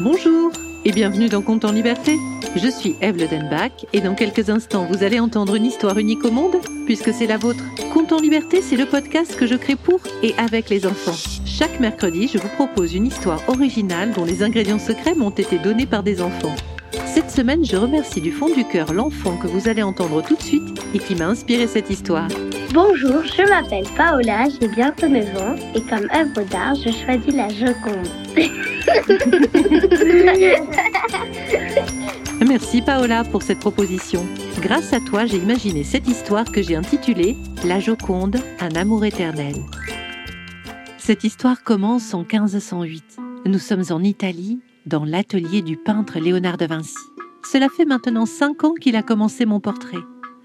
Bonjour et bienvenue dans Compte en Liberté. Je suis Eve Denbach et dans quelques instants vous allez entendre une histoire unique au monde puisque c'est la vôtre. Compte en Liberté, c'est le podcast que je crée pour et avec les enfants. Chaque mercredi, je vous propose une histoire originale dont les ingrédients secrets m'ont été donnés par des enfants. Cette semaine, je remercie du fond du cœur l'enfant que vous allez entendre tout de suite et qui m'a inspiré cette histoire. Bonjour, je m'appelle Paola, j'ai bientôt 9 ans et comme œuvre d'art, je choisis la Joconde. Merci Paola pour cette proposition. Grâce à toi, j'ai imaginé cette histoire que j'ai intitulée La Joconde, un amour éternel. Cette histoire commence en 1508. Nous sommes en Italie, dans l'atelier du peintre Léonard de Vinci. Cela fait maintenant cinq ans qu'il a commencé mon portrait.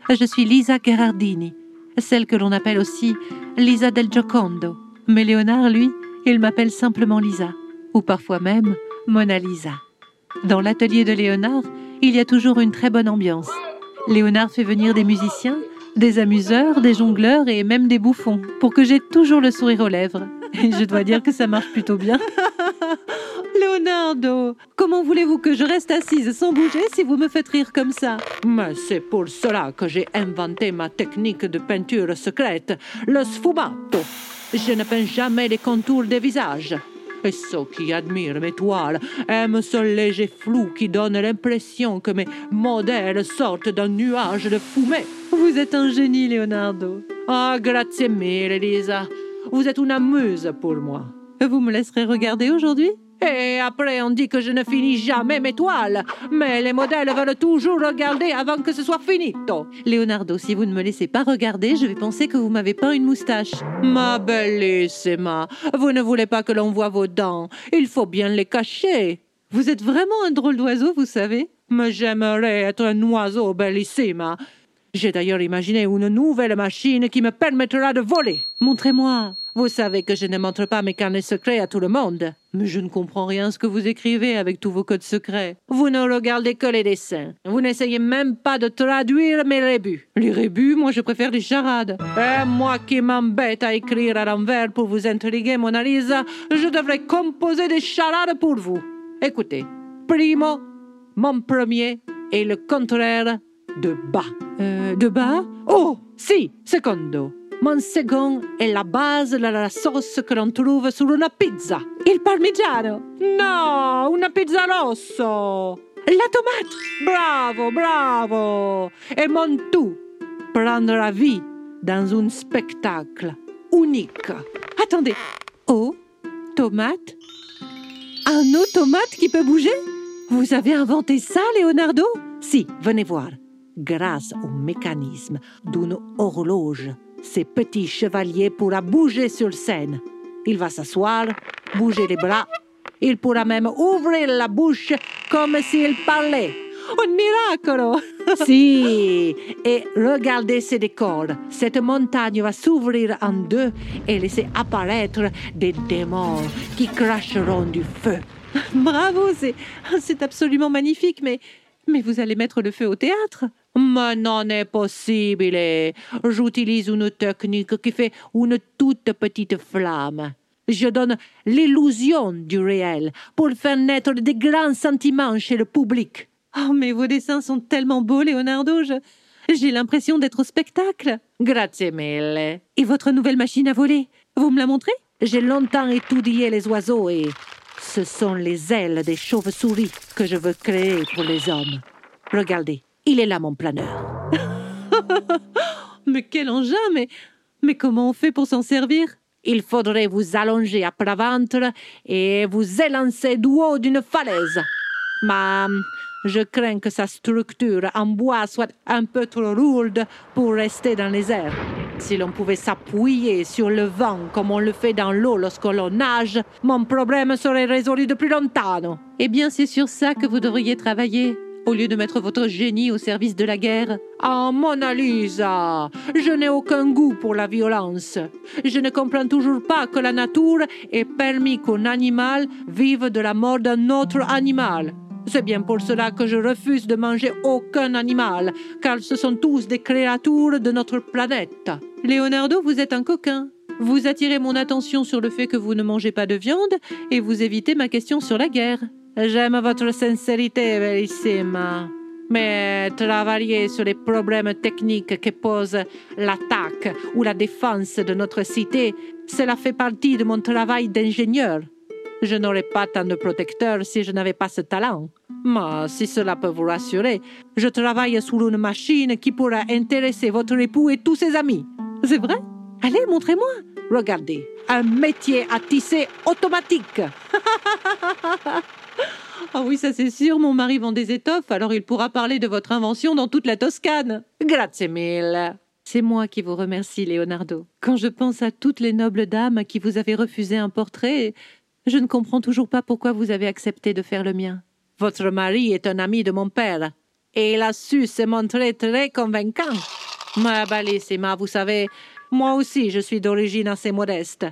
Je suis Lisa Gherardini, celle que l'on appelle aussi Lisa del Giocondo. Mais Léonard, lui, il m'appelle simplement Lisa, ou parfois même Mona Lisa. Dans l'atelier de Léonard, il y a toujours une très bonne ambiance. Léonard fait venir des musiciens, des amuseurs, des jongleurs et même des bouffons, pour que j'ai toujours le sourire aux lèvres. Et je dois dire que ça marche plutôt bien. Leonardo, comment voulez-vous que je reste assise sans bouger si vous me faites rire comme ça? Mais c'est pour cela que j'ai inventé ma technique de peinture secrète, le sfumato. Je ne peins jamais les contours des visages. Et ceux qui admirent mes toiles aiment ce léger flou qui donne l'impression que mes modèles sortent d'un nuage de fumée. Vous êtes un génie, Leonardo. Ah, grazie mille, Elisa. Vous êtes une amuse pour moi. Vous me laisserez regarder aujourd'hui? Et après, on dit que je ne finis jamais mes toiles. Mais les modèles veulent toujours regarder avant que ce soit finito. Leonardo, si vous ne me laissez pas regarder, je vais penser que vous m'avez peint une moustache. Ma bellissima, vous ne voulez pas que l'on voie vos dents. Il faut bien les cacher. Vous êtes vraiment un drôle d'oiseau, vous savez. Mais j'aimerais être un oiseau, bellissima. J'ai d'ailleurs imaginé une nouvelle machine qui me permettra de voler. Montrez-moi. Vous savez que je ne montre pas mes carnets secrets à tout le monde. Mais je ne comprends rien ce que vous écrivez avec tous vos codes secrets. Vous ne regardez que les dessins. Vous n'essayez même pas de traduire mes rébus. Les rébus, moi je préfère les charades. Et moi qui m'embête à écrire à l'envers pour vous intriguer, Mona Lisa, je devrais composer des charades pour vous. Écoutez. Primo, mon premier est le contraire de bas. Euh, de bas? Oh, si, secondo. Mon second est la base de la sauce que l'on trouve sur une pizza. Il parmigiano? No, una pizza rosso. La tomate? Bravo, bravo. Et mon tout prendra vie dans un spectacle unique. Attendez. Oh, tomate? Un automate qui peut bouger? Vous avez inventé ça, Leonardo? Si, venez voir. Grâce au mécanisme d'une horloge ces petits chevaliers pourra bouger sur scène. Il va s'asseoir, bouger les bras. Il pourra même ouvrir la bouche comme s'il parlait. Un miracle Si Et regardez ces décors. Cette montagne va s'ouvrir en deux et laisser apparaître des démons qui cracheront du feu. Bravo, c'est absolument magnifique, mais, mais vous allez mettre le feu au théâtre mais non est possible. J'utilise une technique qui fait une toute petite flamme. Je donne l'illusion du réel pour faire naître des grands sentiments chez le public. Oh, mais vos dessins sont tellement beaux, Leonardo. J'ai l'impression d'être au spectacle. Grazie mille. Et votre nouvelle machine à voler, vous me la montrez? J'ai longtemps étudié les oiseaux et ce sont les ailes des chauves-souris que je veux créer pour les hommes. Regardez. Il est là, mon planeur. mais quel engin Mais, mais comment on fait pour s'en servir? Il faudrait vous allonger à plat ventre et vous élancer du haut d'une falaise. Mais je crains que sa structure en bois soit un peu trop lourde pour rester dans les airs. Si l'on pouvait s'appuyer sur le vent comme on le fait dans l'eau lorsque l'on nage, mon problème serait résolu depuis longtemps. Eh bien, c'est sur ça que vous devriez travailler au lieu de mettre votre génie au service de la guerre? Ah, Mona Lisa, je n'ai aucun goût pour la violence. Je ne comprends toujours pas que la nature ait permis qu'un animal vive de la mort d'un autre animal. C'est bien pour cela que je refuse de manger aucun animal, car ce sont tous des créatures de notre planète. Leonardo, vous êtes un coquin. Vous attirez mon attention sur le fait que vous ne mangez pas de viande et vous évitez ma question sur la guerre. J'aime votre sincérité, bellissima. Mais travailler sur les problèmes techniques que pose l'attaque ou la défense de notre cité, cela fait partie de mon travail d'ingénieur. Je n'aurais pas tant de protecteurs si je n'avais pas ce talent. Mais si cela peut vous rassurer, je travaille sur une machine qui pourra intéresser votre époux et tous ses amis. C'est vrai? Allez, montrez-moi. Regardez, un métier à tisser automatique. Ah oui, ça c'est sûr, mon mari vend des étoffes, alors il pourra parler de votre invention dans toute la Toscane. Grazie mille. C'est moi qui vous remercie, Leonardo. Quand je pense à toutes les nobles dames à qui vous avez refusé un portrait, je ne comprends toujours pas pourquoi vous avez accepté de faire le mien. Votre mari est un ami de mon père, et il a su se montrer très convaincant. Ma bellissima, vous savez, moi aussi je suis d'origine assez modeste.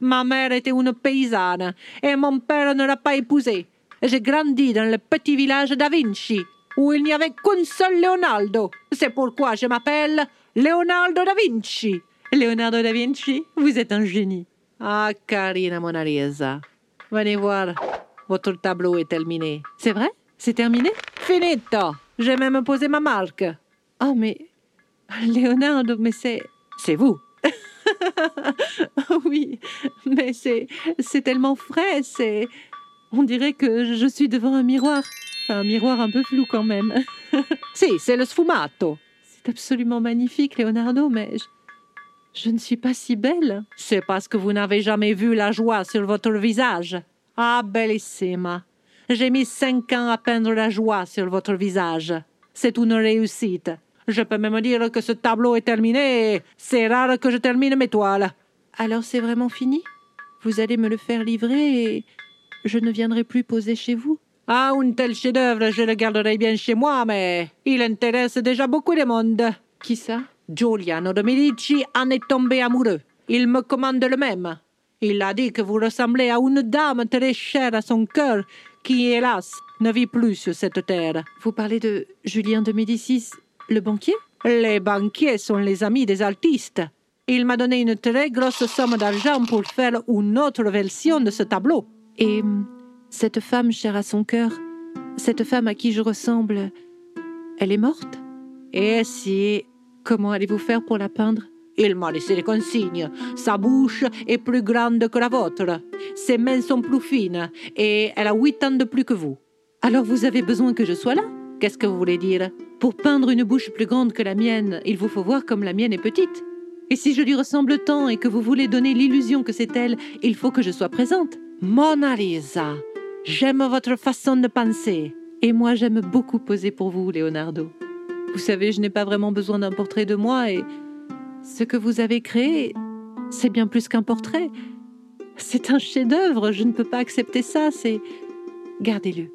Ma mère était une paysanne, et mon père ne l'a pas épousée. J'ai grandi dans le petit village da Vinci, où il n'y avait qu'un seul Leonardo. C'est pourquoi je m'appelle Leonardo da Vinci. Leonardo da Vinci, vous êtes un génie. Ah, carina Mona Lisa. Venez voir, votre tableau est terminé. C'est vrai? C'est terminé? Finito J'ai même posé ma marque. Oh, mais. Leonardo, mais c'est. C'est vous oui, mais c'est. C'est tellement frais, c'est. On dirait que je suis devant un miroir. Enfin, un miroir un peu flou quand même. si, c'est le sfumato. C'est absolument magnifique, Leonardo, mais je, je ne suis pas si belle. C'est parce que vous n'avez jamais vu la joie sur votre visage. Ah, bellissima. J'ai mis cinq ans à peindre la joie sur votre visage. C'est une réussite. Je peux même dire que ce tableau est terminé. C'est rare que je termine mes toiles. Alors c'est vraiment fini? Vous allez me le faire livrer et je ne viendrai plus poser chez vous Ah, un tel chef-d'œuvre, je le garderai bien chez moi, mais il intéresse déjà beaucoup de monde. Qui ça? Giuliano de Medici en est tombé amoureux. Il me commande le même. Il a dit que vous ressemblez à une dame très chère à son cœur, qui, hélas, ne vit plus sur cette terre. Vous parlez de Julien de Médicis, le banquier? Les banquiers sont les amis des artistes. Il m'a donné une très grosse somme d'argent pour faire une autre version de ce tableau. Et hum, cette femme chère à son cœur, cette femme à qui je ressemble, elle est morte? Et si Comment allez-vous faire pour la peindre? Il m'a laissé les consignes. Sa bouche est plus grande que la vôtre. Ses mains sont plus fines et elle a huit ans de plus que vous. Alors vous avez besoin que je sois là? Qu'est-ce que vous voulez dire? Pour peindre une bouche plus grande que la mienne, il vous faut voir comme la mienne est petite. Et si je lui ressemble tant et que vous voulez donner l'illusion que c'est elle, il faut que je sois présente. Mona Lisa, j'aime votre façon de penser. Et moi, j'aime beaucoup poser pour vous, Leonardo. Vous savez, je n'ai pas vraiment besoin d'un portrait de moi et ce que vous avez créé, c'est bien plus qu'un portrait. C'est un chef-d'œuvre, je ne peux pas accepter ça, c'est... Gardez-le.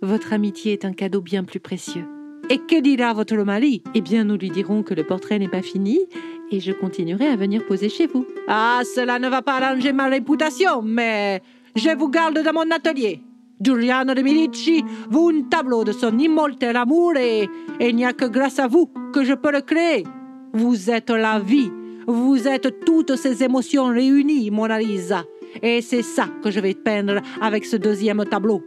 Votre amitié est un cadeau bien plus précieux. Et que dira votre mari Eh bien, nous lui dirons que le portrait n'est pas fini et je continuerai à venir poser chez vous. Ah, cela ne va pas arranger ma réputation, mais je vous garde dans mon atelier. Giuliano de Medici vous un tableau de son immortel amour et il n'y a que grâce à vous que je peux le créer. Vous êtes la vie, vous êtes toutes ces émotions réunies, Mona Lisa. Et c'est ça que je vais peindre avec ce deuxième tableau.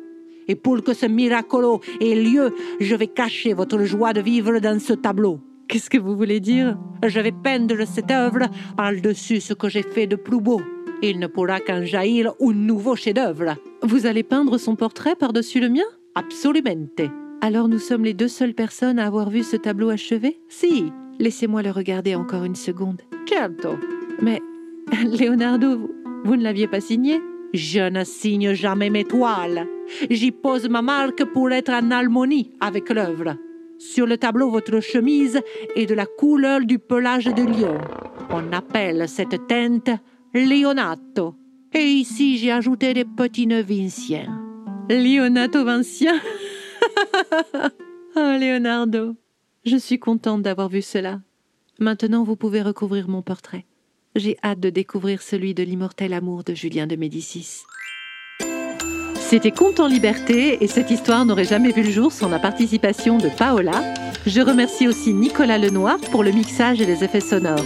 Et pour que ce miracolo ait lieu, je vais cacher votre joie de vivre dans ce tableau. Qu'est-ce que vous voulez dire? Je vais peindre cette œuvre par-dessus ce que j'ai fait de plus beau. Il ne pourra qu'en jaillir un nouveau chef-d'œuvre. Vous allez peindre son portrait par-dessus le mien? Absolument. Alors nous sommes les deux seules personnes à avoir vu ce tableau achevé? Si. Laissez-moi le regarder encore une seconde. Certo. Mais, Leonardo, vous, vous ne l'aviez pas signé? Je ne signe jamais mes toiles. J'y pose ma marque pour être en harmonie avec l'œuvre. Sur le tableau, votre chemise est de la couleur du pelage de lion. On appelle cette teinte Leonato. Et ici, j'ai ajouté des petits nœuds vinciens. Leonato vincien? Oh, Leonardo, je suis contente d'avoir vu cela. Maintenant, vous pouvez recouvrir mon portrait. J'ai hâte de découvrir celui de l'immortel amour de Julien de Médicis. C'était Conte en liberté et cette histoire n'aurait jamais vu le jour sans la participation de Paola. Je remercie aussi Nicolas Lenoir pour le mixage et les effets sonores.